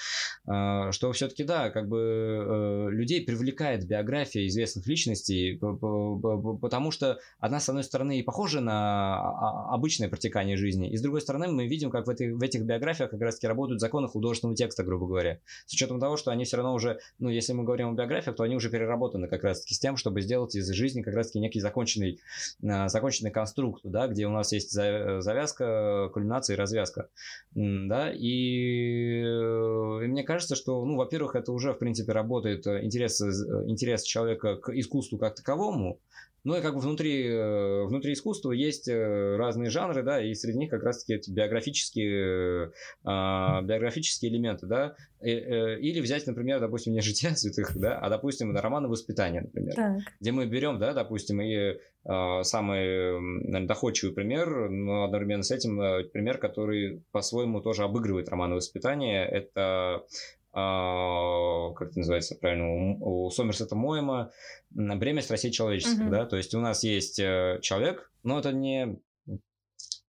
а, что все-таки, да, как бы э, людей привлекает биография известных личностей, потому что она, с одной стороны, и похожа на обычное протекание жизни, и с другой стороны, мы видим, как в, этой, в этих биографиях как раз-таки работают законы художественного текста, грубо говоря. С учетом того, что они все равно уже, ну, если мы говорим о биографиях, то они уже переработаны как раз-таки с тем, чтобы сделать из жизни как раз-таки некий законченный, а, законченный конструкт, да, где у нас есть завязка, кульминация и развязка, да, и, и мне кажется, что, ну, во-первых, это уже, в принципе, работает э, интерес, э, интерес человека к искусству как таковому, ну и как бы внутри, э, внутри искусства есть э, разные жанры, да, и среди них как раз-таки эти биографические, а, биографические элементы, да, э, или взять, например, допустим, не «Жития святых», да, а, допустим, романы воспитания, например, так. где мы берем, да, допустим, и а, самый наверное, доходчивый пример, но одновременно с этим пример, который по-своему тоже обыгрывает романы воспитания, это как это называется правильно, у Сомерсета Моема «Бремя страстей человеческих», uh-huh. да, то есть у нас есть э, человек, но это не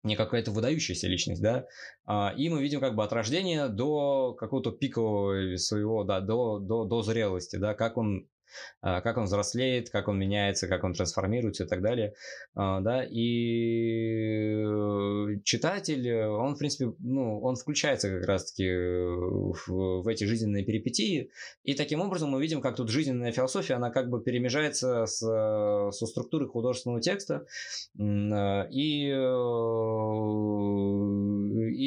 не какая-то выдающаяся личность, да, а, и мы видим как бы от рождения до какого-то пикового своего, да, до, до, до зрелости, да, как он а, как он взрослеет, как он меняется, как он трансформируется и так далее, а, да, и э, читатель, э, он, в принципе, ну, он включается как раз-таки в, в эти жизненные перипетии, и таким образом мы видим, как тут жизненная философия, она как бы перемежается с, со структурой художественного текста, э, и,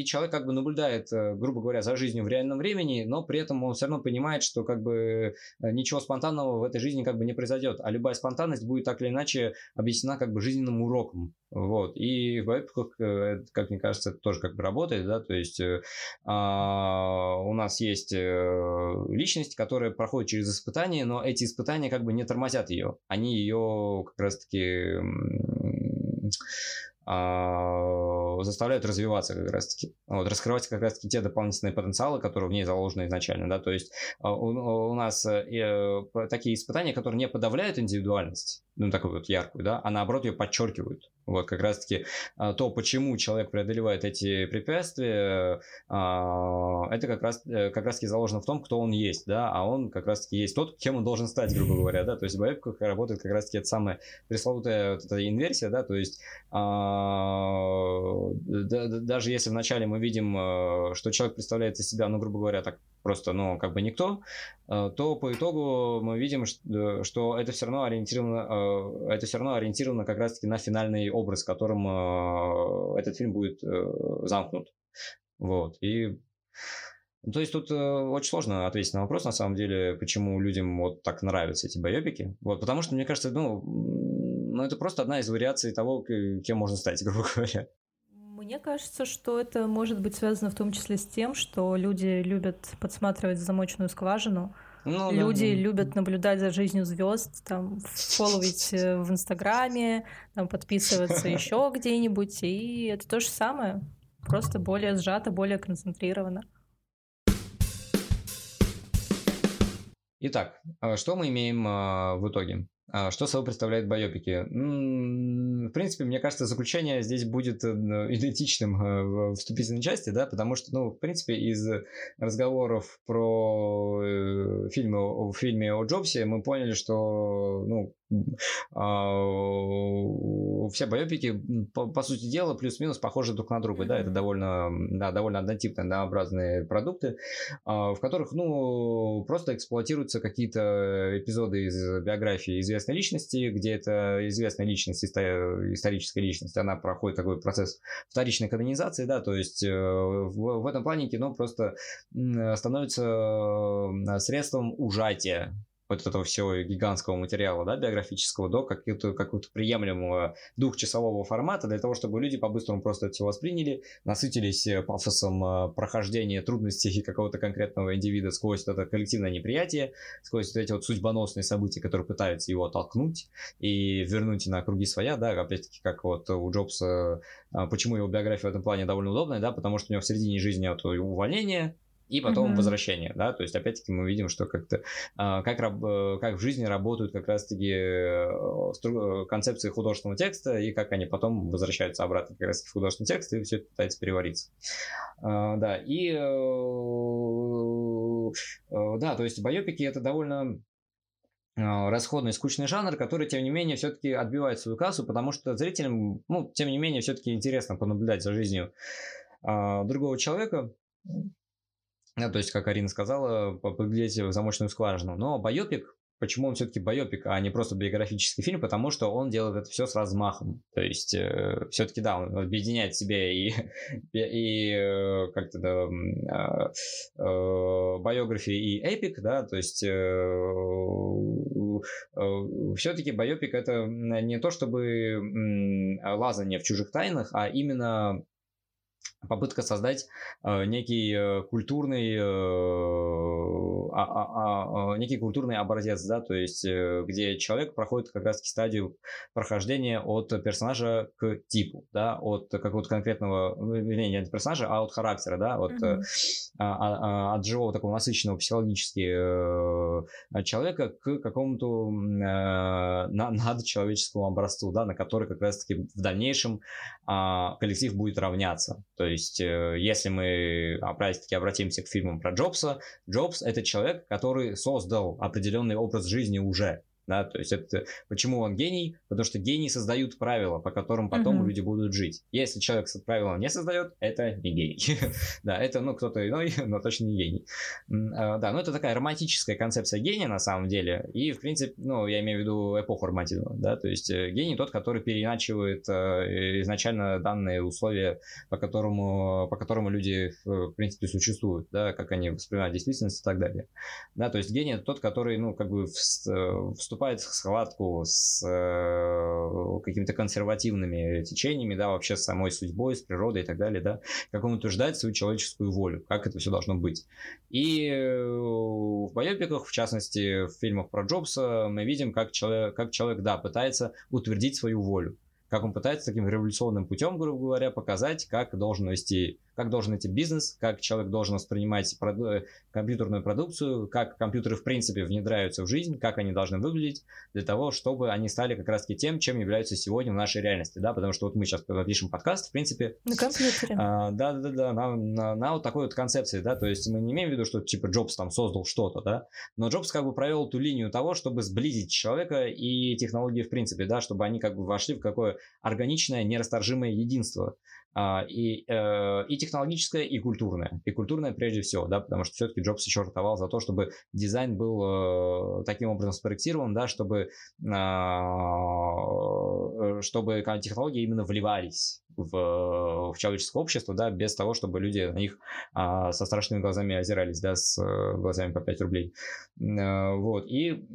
человек как бы наблюдает, грубо говоря, за жизнью в реальном времени, но при этом он все равно понимает, что как бы ничего спонтанного в этой жизни как бы не произойдет, а любая спонтанность будет так или иначе объяснена как бы жизненным уроком. Вот. И в эпиках, э, как мне кажется, это тоже как бы работает, да, то есть э, а, у нас есть э, личность, которая проходит через испытания, но эти испытания как бы не тормозят ее, они ее как раз-таки а, заставляют развиваться как раз-таки. Вот, раскрывать как раз-таки те дополнительные потенциалы, которые в ней заложены изначально. Да? То есть а, у, у нас э, такие испытания, которые не подавляют индивидуальность, ну, такую вот яркую, да, а наоборот ее подчеркивают. Вот как раз-таки а, то, почему человек преодолевает эти препятствия, а, это как раз э, как раз-таки заложено в том, кто он есть, да, а он как раз-таки есть тот, кем он должен стать, грубо говоря, да, то есть в боевках работает как раз-таки эта самая пресловутая вот эта инверсия, да, то есть а, даже если вначале мы видим, что человек представляет из себя, ну, грубо говоря, так просто, ну, как бы никто, то по итогу мы видим, что, что это все равно ориентировано, это все равно ориентировано как раз-таки на финальный образ, которым э, этот фильм будет э, замкнут. Вот. И то есть тут э, очень сложно ответить на вопрос, на самом деле, почему людям вот так нравятся эти боепики. Вот, потому что, мне кажется, ну, ну, это просто одна из вариаций того, кем можно стать, грубо говоря. Мне кажется, что это может быть связано в том числе с тем, что люди любят подсматривать замочную скважину, ну, Люди да, любят наблюдать за жизнью звезд, там, фолловить э, в Инстаграме, там, подписываться еще где-нибудь, и это то же самое, просто более сжато, более концентрировано. Итак, а что мы имеем а, в итоге? А, что собой представляют байопики? В принципе, мне кажется, заключение здесь будет э, идентичным э, в вступительной части, да, потому что, ну, в принципе, из разговоров про э, фильмы, о фильме о Джобсе мы поняли, что, ну, в все байопики, по, по сути дела, плюс-минус похожи друг на друга, да, это довольно, да, довольно однотипные, однообразные продукты, в которых, ну, просто эксплуатируются какие-то эпизоды из биографии известной личности, где это известная личность, историческая личность, она проходит такой процесс вторичной канонизации, да, то есть в, в этом плане кино просто становится средством ужатия вот этого всего гигантского материала, да, биографического, до какого-то, какого-то приемлемого двухчасового формата, для того, чтобы люди по-быстрому просто это все восприняли, насытились э, пафосом э, прохождения трудностей какого-то конкретного индивида сквозь это коллективное неприятие, сквозь вот эти вот судьбоносные события, которые пытаются его оттолкнуть и вернуть на круги своя, да, опять-таки, как вот у Джобса, э, почему его биография в этом плане довольно удобная, да, потому что у него в середине жизни вот увольнение, и потом mm-hmm. возвращение, да, то есть опять-таки мы видим, что как-то а, как, э, как в жизни работают как раз-таки э, э, концепции художественного текста и как они потом возвращаются обратно как раз в художественный текст и все это пытается перевариться. А, да, и да, то есть байопики это довольно расходный, скучный жанр, который, тем не менее, все-таки отбивает свою кассу, потому что зрителям, ну, тем не менее, все-таки интересно понаблюдать за жизнью а, другого человека, да, то есть, как Арина сказала, поглядеть в замочную скважину. Но байопик, почему он все-таки байопик, а не просто биографический фильм, потому что он делает это все с размахом. То есть, э, все-таки, да, он объединяет себе и, и э, как-то, да, э, э, биографии и эпик, да, то есть, э, все-таки байопик это не то, чтобы лазание в чужих тайнах, а именно попытка создать э, некий э, культурный, э, а, а, а, некий культурный образец, да, то есть э, где человек проходит как раз стадию прохождения от персонажа к типу, да, от какого-то конкретного, ну, не, не от персонажа, а от характера, да, от, mm-hmm. а, а, от живого такого насыщенного психологически э, человека к какому-то э, надчеловеческому образцу, да, на который как раз-таки в дальнейшем э, коллектив будет равняться. То есть, э, если мы опять-таки обратимся к фильмам про Джобса, Джобс — это человек, который создал определенный образ жизни уже. Да, то есть это почему он гений? Потому что гении создают правила, по которым потом uh-huh. люди будут жить. Если человек правила не создает, это не гений. да, это ну кто-то иной, но точно не гений. А, да, ну это такая романтическая концепция гения на самом деле. И в принципе, ну я имею в виду эпоху романтизма, да, то есть э, гений тот, который переначивает э, изначально данные условия, по которому по которому люди в принципе существуют, да, как они воспринимают действительность и так далее. Да, то есть гений это тот, который ну как бы вступает вступает в схватку с э, какими-то консервативными течениями, да, вообще с самой судьбой, с природой и так далее, да, как он утверждает свою человеческую волю, как это все должно быть. И э, в байопиках, в частности, в фильмах про Джобса, мы видим, как человек, как человек, да, пытается утвердить свою волю как он пытается таким революционным путем, грубо говоря, показать, как должен вести как должен идти бизнес, как человек должен воспринимать проду- компьютерную продукцию, как компьютеры в принципе внедряются в жизнь, как они должны выглядеть, для того, чтобы они стали как раз-таки тем, чем являются сегодня в нашей реальности, да, потому что вот мы сейчас пишем подкаст, в принципе... На компьютере. А, да, да, да, на, на, на вот такой вот концепции, да, то есть мы не имеем в виду, что типа Джобс там создал что-то, да, но Джобс как бы провел ту линию того, чтобы сблизить человека и технологии в принципе, да, чтобы они как бы вошли в какое органичное, нерасторжимое единство. А, и, э, и технологическое, и культурное. И культурное прежде всего, да, потому что все-таки Джобс еще ротовал за то, чтобы дизайн был э, таким образом спроектирован, да, чтобы, а, чтобы технологии именно вливались в, в человеческое общество, да, без того, чтобы люди на них а, со страшными глазами озирались, да, с э, глазами по 5 рублей. Вот, и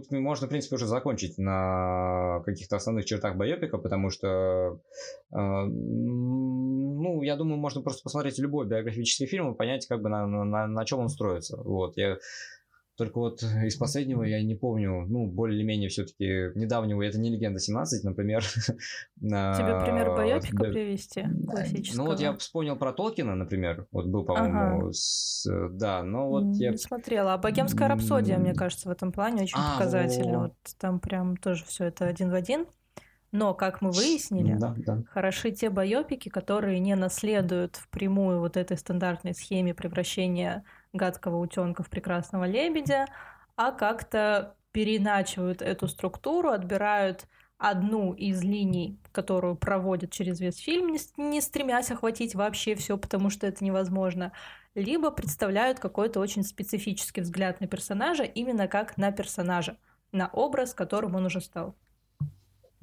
тут можно, в принципе, уже закончить на каких-то основных чертах байопика, потому что, э, ну, я думаю, можно просто посмотреть любой биографический фильм и понять, как бы на, на, на чем он строится. Вот, я только вот из последнего я не помню, ну, более-менее все-таки недавнего, это не «Легенда 17», например. Тебе пример байопика привести классического? Ну, вот я вспомнил про Толкина, например, вот был, по-моему, да, но вот я... Не смотрела, а «Богемская рапсодия», мне кажется, в этом плане очень а, показательно. Вот там прям тоже все это один в один. Но, как мы выяснили, да, да. хороши те байопики, которые не наследуют впрямую вот этой стандартной схеме превращения гадкого утенка в прекрасного лебедя, а как-то переначивают эту структуру, отбирают одну из линий, которую проводят через весь фильм, не, стремясь охватить вообще все, потому что это невозможно, либо представляют какой-то очень специфический взгляд на персонажа, именно как на персонажа, на образ, которым он уже стал.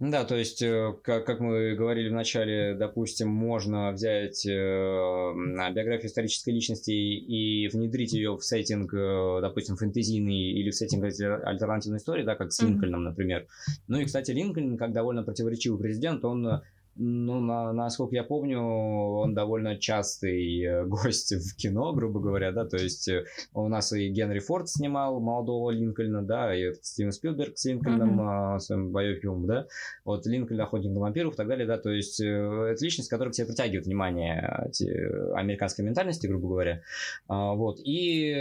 Да, то есть, э, как, как мы говорили в начале, допустим, можно взять э, биографию исторической личности и внедрить ее в сеттинг, э, допустим, фэнтезийный или в сеттинг альтернативной истории, да, как с Линкольном, например. Ну и, кстати, Линкольн, как довольно противоречивый президент, он ну, на, насколько я помню, он довольно частый э, гость в кино, грубо говоря, да, то есть э, у нас и Генри Форд снимал молодого Линкольна, да, и Стивен Спилберг с Линкольном, mm-hmm. своим боевиком, да, вот Линкольн, охотник на вампиров и так далее, да, то есть э, это личность, которая к себе притягивает внимание эти, американской ментальности, грубо говоря, а, вот, и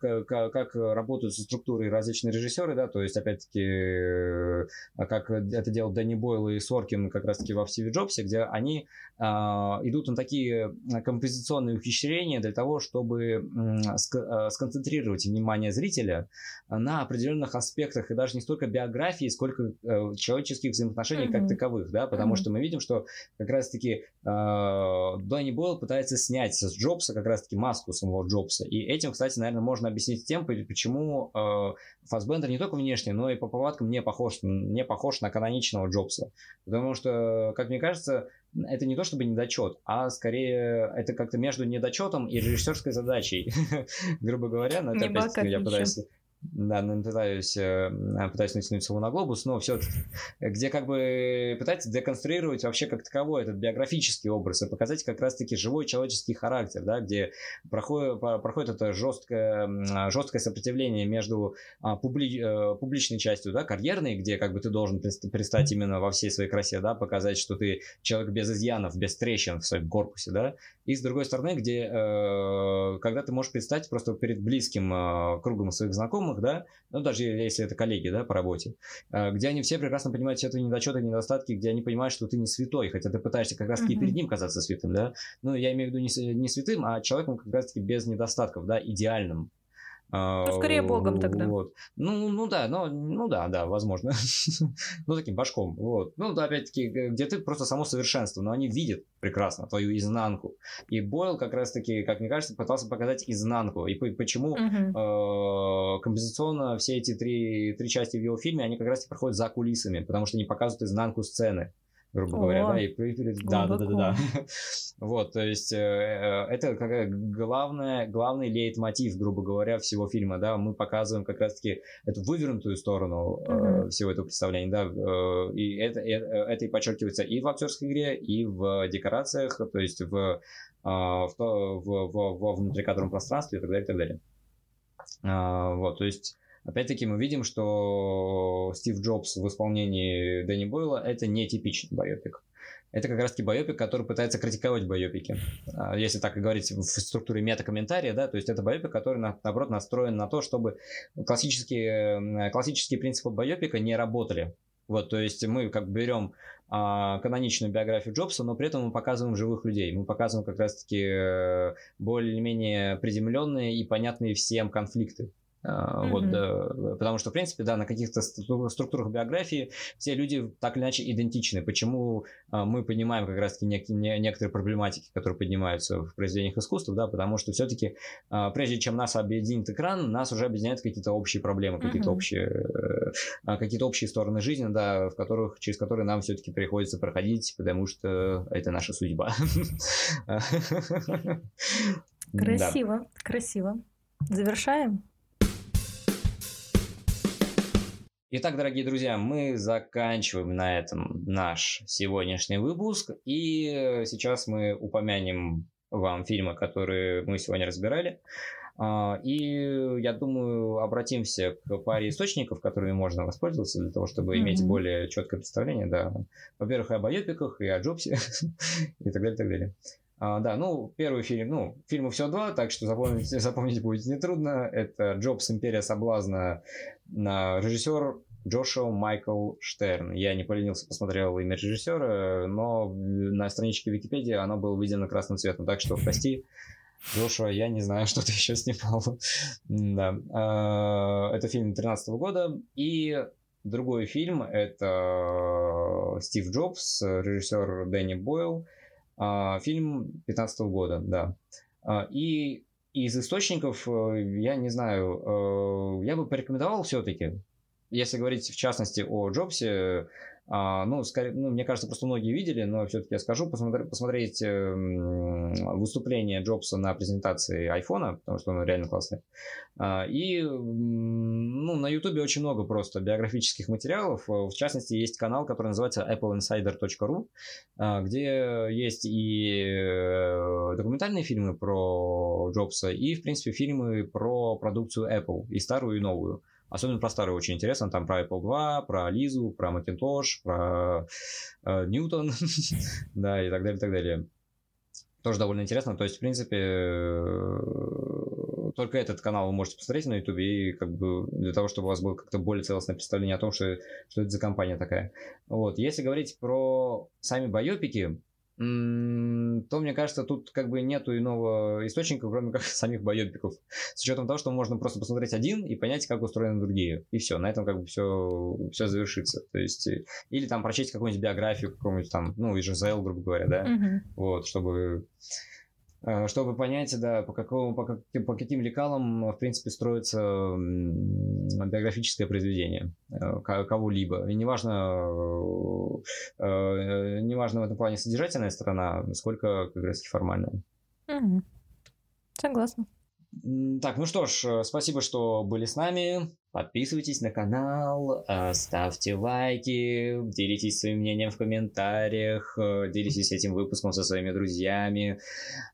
как, как работают со структурой различные режиссеры, да, то есть, опять-таки, как это делал Дэнни Бойл и Соркин как раз-таки во Стиве Джобсе, где они э, идут на такие композиционные ухищрения для того, чтобы э, сконцентрировать внимание зрителя на определенных аспектах, и даже не столько биографии, сколько э, человеческих взаимоотношений mm-hmm. как таковых, да, потому mm-hmm. что мы видим, что как раз-таки э, Дэнни Бойл пытается снять с Джобса как раз-таки маску самого Джобса, и этим, кстати, наверное, можно объяснить тем, почему э, Фасбендер не только внешне, но и по повадкам не похож, не похож на каноничного Джобса. Потому что, как мне кажется, это не то чтобы недочет, а скорее это как-то между недочетом и режиссерской задачей, грубо говоря. Но это опять я пытаюсь да, ну, пытаюсь, э, пытаюсь натянуть сову на глобус, но все где как бы пытается деконструировать вообще как таковой этот биографический образ и показать как раз-таки живой человеческий характер, да, где проходит, проходит это жесткое, жесткое сопротивление между а, публи, э, публичной частью, да, карьерной, где как бы ты должен предстать именно во всей своей красе, да, показать, что ты человек без изъянов, без трещин в своем корпусе, да, и с другой стороны, где э, когда ты можешь предстать просто перед близким кругом своих знакомых, да, ну, даже если это коллеги, да, по работе, а, где они все прекрасно понимают все твои недочеты, недостатки, где они понимают, что ты не святой, хотя ты пытаешься как раз-таки mm-hmm. перед ним казаться святым, да, ну, я имею в виду не, не святым, а человеком как раз-таки без недостатков, да, идеальным, ну, скорее Богом тогда. Вот. Ну, ну да, ну, ну да, да, возможно. ну, таким башком. Вот. Ну, да, опять-таки, где ты просто само совершенство, но они видят прекрасно твою изнанку. И Бойл как раз-таки, как мне кажется, пытался показать изнанку. И почему э, композиционно все эти три, три части в его фильме, они как раз-таки проходят за кулисами, потому что они показывают изнанку сцены грубо О, говоря, да, и да, да, да, да, да. Вот, то есть э, э, это как главное, главный лейтмотив, грубо говоря, всего фильма, да, мы показываем как раз-таки эту вывернутую сторону uh-huh. всего этого представления, да, и это, это и подчеркивается и в актерской игре, и в декорациях, то есть в, в, в, в, в внутрикадровом пространстве и так далее, и так далее. Вот, то есть Опять-таки мы видим, что Стив Джобс в исполнении Дэнни Бойла это не типичный байопик. Это как раз-таки байопик, который пытается критиковать байопики. А, если так говорить в структуре мета-комментария, да, то есть это байопик, который, наоборот, настроен на то, чтобы классические, классические принципы байопика не работали. Вот, то есть мы как берем а, каноничную биографию Джобса, но при этом мы показываем живых людей. Мы показываем как раз-таки э, более-менее приземленные и понятные всем конфликты. Mm-hmm. Вот, да, потому что, в принципе, да, на каких-то структурах биографии все люди так или иначе идентичны. Почему а, мы понимаем как раз-таки нек- некоторые проблематики, которые поднимаются в произведениях искусства, да, потому что все-таки а, прежде чем нас объединит экран, нас уже объединяют какие-то общие проблемы, какие-то mm-hmm. общие, какие-то общие стороны жизни, да, в которых, через которые нам все-таки приходится проходить, потому что это наша судьба. Красиво, красиво. Завершаем? Итак, дорогие друзья, мы заканчиваем на этом наш сегодняшний выпуск. И сейчас мы упомянем вам фильмы, которые мы сегодня разбирали. А, и я думаю, обратимся к паре источников, которыми можно воспользоваться для того, чтобы mm-hmm. иметь более четкое представление. Да. Во-первых, и о байопиках, и о Джобсе, и так далее, и так далее. А, да, ну, первый фильм, ну, фильмы все два, так что запомнить, запомнить будет нетрудно. Это Джобс «Империя соблазна», на режиссер Джошуа Майкл Штерн. Я не поленился, посмотрел имя режиссера, но на страничке Википедии оно было выведено красным цветом, так что прости, Джошуа, я не знаю, что ты еще снимал. да. А, это фильм 2013 года. И другой фильм это Стив Джобс, режиссер Дэнни Бойл. А, фильм 2015 года, да. А, и из источников, э, я не знаю, э, я бы порекомендовал все-таки, если говорить в частности о Джобсе, а, ну, скорее, ну, мне кажется, просто многие видели, но все-таки я скажу, посмотри, посмотреть э, выступление Джобса на презентации айфона, потому что он реально классный. А, и ну, на Ютубе очень много просто биографических материалов. В частности, есть канал, который называется appleinsider.ru, а, где есть и э, документальные фильмы про Джобса, и, в принципе, фильмы про продукцию Apple, и старую, и новую. Особенно про старые очень интересно. Там про Apple 2, про Лизу, про Macintosh, про э, Ньютон, да, и так далее, и так далее. Тоже довольно интересно. То есть, в принципе, э, только этот канал вы можете посмотреть на YouTube, и как бы для того, чтобы у вас было как-то более целостное представление о том, что, что это за компания такая. Вот. Если говорить про сами байопики, то, мне кажется, тут как бы нету иного источника, кроме как самих боебиков. С учетом того, что можно просто посмотреть один и понять, как устроены другие. И все, на этом как бы все, все завершится. То есть, э, или там прочесть какую-нибудь биографию, какую-нибудь там, ну, и Жизел, грубо говоря, да, mm-hmm. вот, чтобы чтобы понять, да, по, какому, по, каким, по каким лекалам, в принципе, строится биографическое произведение э, кого-либо. И неважно, э, неважно в этом плане содержательная сторона, сколько, как раз, формальная. Угу. Согласна. Так, ну что ж, спасибо, что были с нами. Подписывайтесь на канал, э, ставьте лайки, делитесь своим мнением в комментариях, э, делитесь этим выпуском со своими друзьями.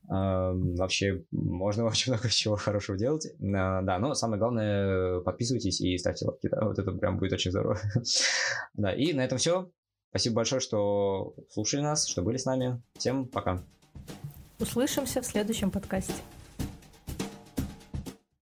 Эм, вообще, можно очень много чего хорошего делать. Э, да, но самое главное, подписывайтесь и ставьте лайки. Да, вот это прям будет очень здорово. Да, и на этом все. Спасибо большое, что слушали нас, что были с нами. Всем пока. Услышимся в следующем подкасте.